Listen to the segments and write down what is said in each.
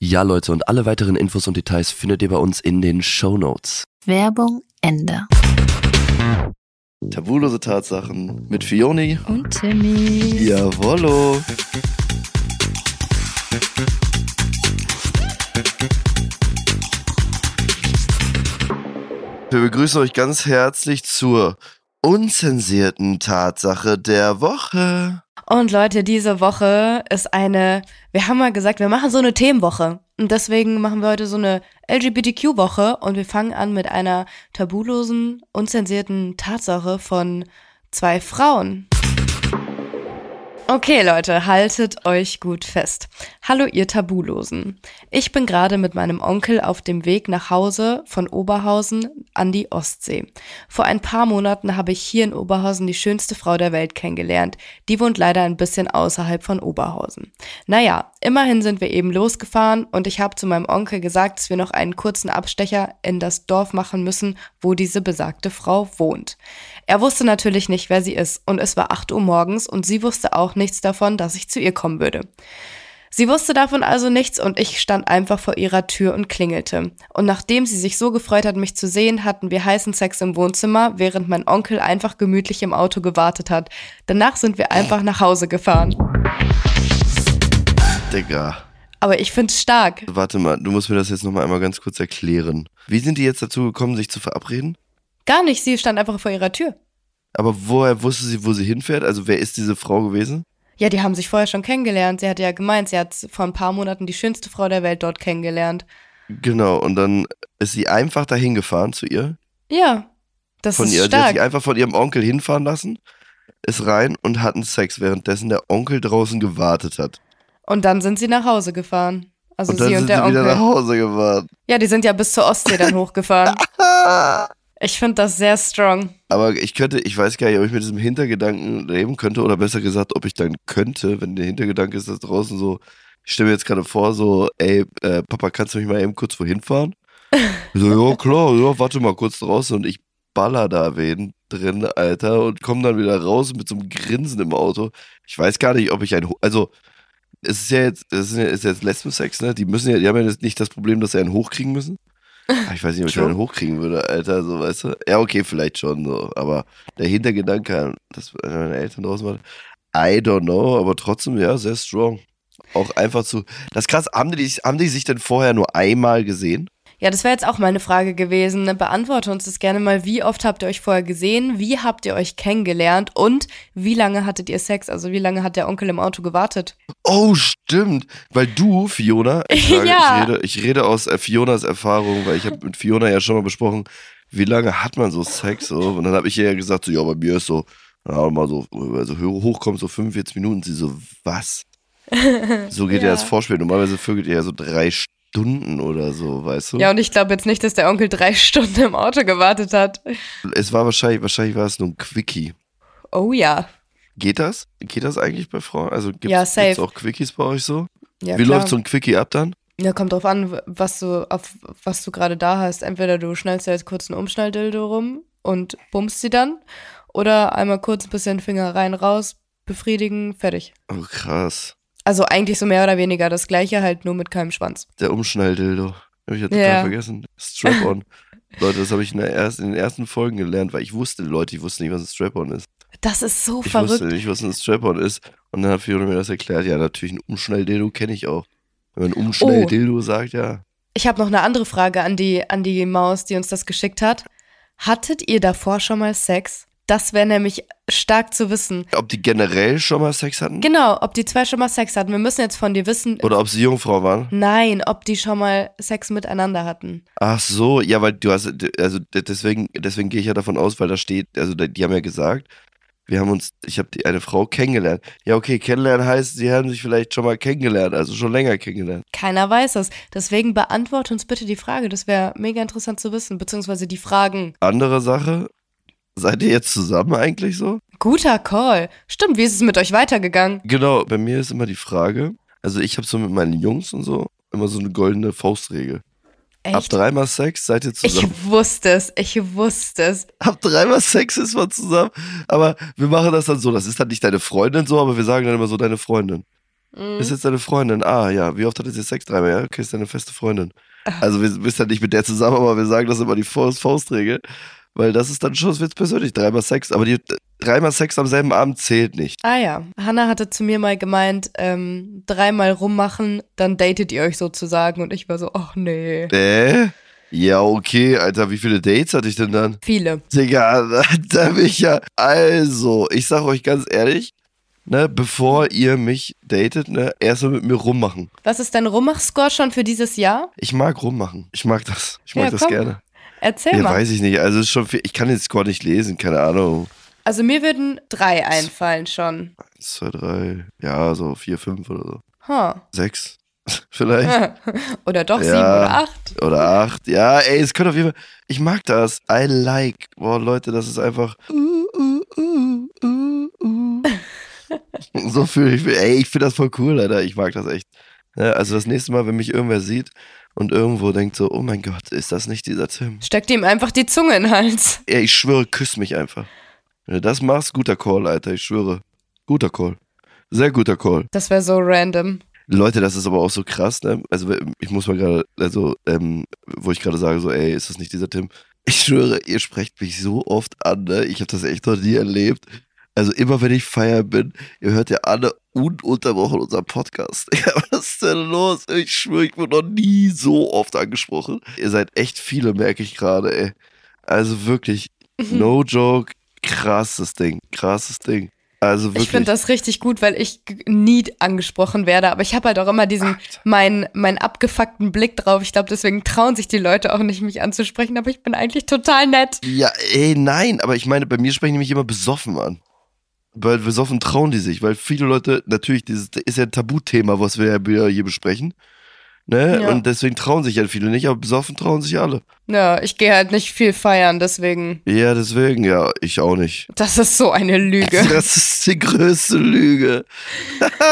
Ja, Leute, und alle weiteren Infos und Details findet ihr bei uns in den Show Notes. Werbung Ende. Tabulose Tatsachen mit Fioni. Und Timmy. Jawollo. Wir begrüßen euch ganz herzlich zur unzensierten Tatsache der Woche. Und Leute, diese Woche ist eine, wir haben mal gesagt, wir machen so eine Themenwoche. Und deswegen machen wir heute so eine LGBTQ-Woche und wir fangen an mit einer tabulosen, unzensierten Tatsache von zwei Frauen. Okay, Leute, haltet euch gut fest. Hallo, ihr Tabulosen. Ich bin gerade mit meinem Onkel auf dem Weg nach Hause von Oberhausen an die Ostsee. Vor ein paar Monaten habe ich hier in Oberhausen die schönste Frau der Welt kennengelernt. Die wohnt leider ein bisschen außerhalb von Oberhausen. Naja, immerhin sind wir eben losgefahren und ich habe zu meinem Onkel gesagt, dass wir noch einen kurzen Abstecher in das Dorf machen müssen, wo diese besagte Frau wohnt. Er wusste natürlich nicht, wer sie ist und es war 8 Uhr morgens und sie wusste auch nichts davon, dass ich zu ihr kommen würde. Sie wusste davon also nichts und ich stand einfach vor ihrer Tür und klingelte. Und nachdem sie sich so gefreut hat, mich zu sehen, hatten wir heißen Sex im Wohnzimmer, während mein Onkel einfach gemütlich im Auto gewartet hat. Danach sind wir einfach nach Hause gefahren. Digga. Aber ich find's stark. Warte mal, du musst mir das jetzt nochmal einmal ganz kurz erklären. Wie sind die jetzt dazu gekommen, sich zu verabreden? Gar nicht, sie stand einfach vor ihrer Tür. Aber woher wusste sie, wo sie hinfährt? Also wer ist diese Frau gewesen? Ja, die haben sich vorher schon kennengelernt. Sie hatte ja gemeint, sie hat vor ein paar Monaten die schönste Frau der Welt dort kennengelernt. Genau, und dann ist sie einfach dahin gefahren zu ihr. Ja, das Von ist ihr, die hat stark. sich einfach von ihrem Onkel hinfahren lassen, ist rein und hatten Sex, währenddessen der Onkel draußen gewartet hat. Und dann sind sie nach Hause gefahren. Also und sie und der sie wieder Onkel. nach Hause gefahren. Ja, die sind ja bis zur Ostsee dann hochgefahren. Ich finde das sehr strong. Aber ich könnte, ich weiß gar nicht, ob ich mit diesem Hintergedanken leben könnte oder besser gesagt, ob ich dann könnte, wenn der Hintergedanke ist, dass draußen so, ich stelle mir jetzt gerade vor, so, ey, äh, Papa, kannst du mich mal eben kurz wohin fahren? So, ja, klar, ja, warte mal kurz draußen und ich baller da wen drin, Alter, und komm dann wieder raus mit so einem Grinsen im Auto. Ich weiß gar nicht, ob ich ein, also, es ist ja jetzt, es ist ja- ist jetzt Lesbensex, ne? Die müssen ja, die haben ja jetzt nicht das Problem, dass sie einen hochkriegen müssen. Ah, Ich weiß nicht, ob ich einen hochkriegen würde, Alter, so, weißt du? Ja, okay, vielleicht schon, so. Aber der Hintergedanke, dass meine Eltern draußen waren, I don't know, aber trotzdem, ja, sehr strong. Auch einfach zu. Das ist krass, haben die, haben die sich denn vorher nur einmal gesehen? Ja, das wäre jetzt auch meine Frage gewesen. Ne? Beantworte uns das gerne mal. Wie oft habt ihr euch vorher gesehen? Wie habt ihr euch kennengelernt? Und wie lange hattet ihr Sex? Also wie lange hat der Onkel im Auto gewartet? Oh, stimmt. Weil du, Fiona, ich, sage, Ja. ich, rede, ich rede aus äh, Fionas Erfahrung, weil ich habe mit Fiona ja schon mal besprochen, wie lange hat man so Sex so? Und dann habe ich ihr ja gesagt, so, ja, bei mir ist so auch mal so, also hochkommt, so 45 Minuten, sie so, was? So geht Ja. ja das Vorspiel. Normalerweise vögelt ihr ja so drei Stunden oder so, weißt du? Ja, und ich glaube jetzt nicht, dass der Onkel drei Stunden im Auto gewartet hat. Es war wahrscheinlich, wahrscheinlich war es nur ein Quickie. Oh ja. Geht das? Geht das eigentlich bei Frauen? Also gibt's, Ja, safe. gibt's auch Quickies bei euch so? Ja, Wie klar. läuft so ein Quickie ab dann? Ja, kommt drauf an, was du, auf was du gerade da hast. Entweder du schnallst dir jetzt kurz einen Umschnalldildo rum und bummst sie dann. Oder einmal kurz ein bisschen Finger rein, raus, befriedigen, fertig. Oh, krass. Also eigentlich so mehr oder weniger das gleiche, halt nur mit keinem Schwanz. Der Umschnalldildo. Hab ich ja total Ja. vergessen. Strap-on. Leute, das habe ich in, ersten, in den ersten Folgen gelernt, weil ich wusste, Leute, ich wusste nicht, was ein Strap-on ist. Das ist so Ich verrückt. wusste nicht, was ein Strap-on ist. Und dann hat Fiona mir das erklärt. Ja, natürlich, ein Umschnalldildo kenne ich auch. Wenn man Oh. Umschnalldildo sagt, ja. Ich habe noch eine andere Frage an die, an die Maus, die uns das geschickt hat. Hattet ihr davor schon mal Sex? Das wäre nämlich stark zu wissen. Ob die generell schon mal Sex hatten? Genau, ob die zwei schon mal Sex hatten. Wir müssen jetzt von dir wissen. Oder ob sie Jungfrau waren? Nein, ob die schon mal Sex miteinander hatten. Ach so, ja, weil du hast, also deswegen, deswegen gehe ich ja davon aus, weil da steht, also die haben ja gesagt, wir haben uns, ich habe eine Frau kennengelernt. Ja, okay, kennenlernen heißt, sie haben sich vielleicht schon mal kennengelernt, also schon länger kennengelernt. Keiner weiß es. Deswegen beantworte uns bitte die Frage. Das wäre mega interessant zu wissen. Beziehungsweise die Fragen. Andere Sache, seid ihr jetzt zusammen eigentlich so? Guter Call. Stimmt, wie ist es mit euch weitergegangen? Genau, bei mir ist immer die Frage, also ich habe so mit meinen Jungs und so immer so eine goldene Faustregel. Ab Echt? dreimal Sex seid ihr Ich zusammen. wusste es. Ich wusste es. Ab dreimal Sex ist man zusammen. Aber wir machen das dann so. Das ist dann nicht deine Freundin so, aber wir sagen dann immer so deine Freundin. Mhm. Ist jetzt deine Freundin? Ah, ja. Wie oft hattet ihr Sex? Dreimal, ja? Okay, ist deine feste Freundin. Also wir bist dann nicht mit der zusammen, aber wir sagen das immer die Faust Faustregel. Weil das ist dann schon, wird persönlich. Dreimal Sex. Aber die dreimal Sex am selben Abend zählt nicht. Ah ja, Hannah hatte zu mir mal gemeint, ähm, dreimal rummachen, dann datet ihr euch sozusagen. Und ich war so, ach nee. Äh? Ja, okay, Alter, wie viele Dates hatte ich denn dann? Viele. Digga, da, da bin ich ja. Also, ich sag euch ganz ehrlich, ne, bevor ihr mich datet, ne, erstmal mit mir rummachen. Was ist dein Rummach-Score schon für dieses Jahr? Ich mag rummachen. Ich mag das. Ich mag Ja, das komm. gerne. Erzähl Ja, mal. weiß ich nicht. Also, schon viel. Ich kann jetzt Score nicht lesen, keine Ahnung. Also mir würden drei einfallen schon. Eins, zwei, drei, ja, so vier, fünf oder so. Huh. Sechs, vielleicht. oder doch Ja. sieben oder acht. Oder acht. Ja, ey, es könnte auf jeden Fall. Ich mag das. I like. Boah, Leute, das ist einfach. Uh, uh, uh, uh, uh. so fühle ich mich. Ey, ich finde das voll cool, Alter. Ich mag das echt. Ja, also das nächste Mal, wenn mich irgendwer sieht und irgendwo denkt so, oh mein Gott, ist das nicht dieser Tim? Steckt ihm einfach die Zunge in den Hals. Ey, ich schwöre, küss mich einfach. Wenn du das machst, guter Call, Alter. Ich schwöre. Guter Call. Sehr guter Call. Das wäre so random. Leute, das ist aber auch so krass, ne? Also ich muss mal gerade, also, ähm, wo ich gerade sage, so, ey, ist das nicht dieser Tim? Ich schwöre, ihr sprecht mich so oft an, ne? Ich habe das echt noch nie erlebt. Also immer wenn ich feiern bin, ihr hört ja alle ununterbrochen unseren Podcast. Ja, was ist denn los? Ich schwöre, ich wurde noch nie so oft angesprochen. Ihr seid echt viele, merke ich gerade, ey. Also wirklich, no joke, krasses Ding, krasses Ding. Also wirklich. Ich finde das richtig gut, weil ich nie angesprochen werde, aber ich habe halt auch immer diesen meinen meinen abgefuckten Blick drauf. Ich glaube, deswegen trauen sich die Leute auch nicht, mich anzusprechen, aber ich bin eigentlich total nett. Ja, ey, nein, aber ich meine, bei mir sprechen die mich immer besoffen an. Weil besoffen trauen die sich, weil viele Leute, natürlich, dieses ist ja ein Tabuthema, was wir ja hier besprechen. Ne? Ja. Und deswegen trauen sich halt viele nicht, aber besoffen trauen sich alle. Ja, ich gehe halt nicht viel feiern, deswegen. Ja, deswegen, ja, ich auch nicht. Das ist so eine Lüge. Das ist die größte Lüge.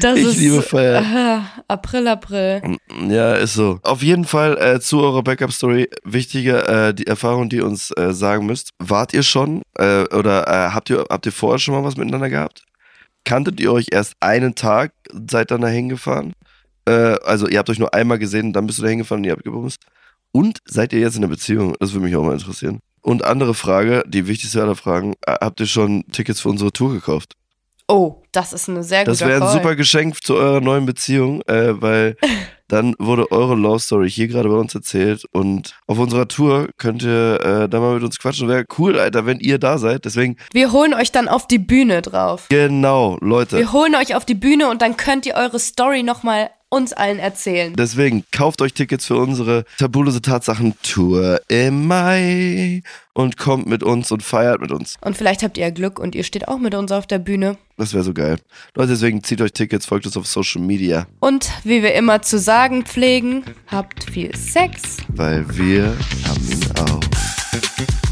Das Ich ist, liebe Feiern. Ah, April, April. Ja, ist so. Auf jeden Fall äh, zu eurer Backup-Story wichtige äh, die Erfahrung, die ihr uns äh, sagen müsst. Wart ihr schon äh, oder äh, habt ihr habt ihr vorher schon mal was miteinander gehabt? Kanntet ihr euch erst einen Tag, seid dann da hingefahren? Äh, also ihr habt euch nur einmal gesehen, dann bist du da hingefahren und ihr habt gebumst. Und seid ihr jetzt in einer Beziehung? Das würde mich auch mal interessieren. Und andere Frage, die wichtigste aller Fragen, äh, habt ihr schon Tickets für unsere Tour gekauft? Oh, das ist eine sehr Das gute wäre ein super Geschenk zu eurer neuen Beziehung, äh, weil dann wurde eure Love Story hier gerade bei uns erzählt und auf unserer Tour könnt ihr äh, da mal mit uns quatschen. Wäre cool, Alter, wenn ihr da seid. Deswegen, Wir holen euch dann auf die Bühne drauf. genau, Leute. Wir holen euch auf die Bühne und dann könnt ihr eure Story nochmal uns allen erzählen. Deswegen kauft euch Tickets für unsere Tabulose Tatsachen Tour im Mai und kommt mit uns und feiert mit uns. Und vielleicht habt ihr Glück und ihr steht auch mit uns auf der Bühne. Das wäre so geil. Leute, deswegen zieht euch Tickets, folgt uns auf Social Media, Und wie wir immer zu sagen pflegen, habt viel Sex. weil wir haben ihn auch.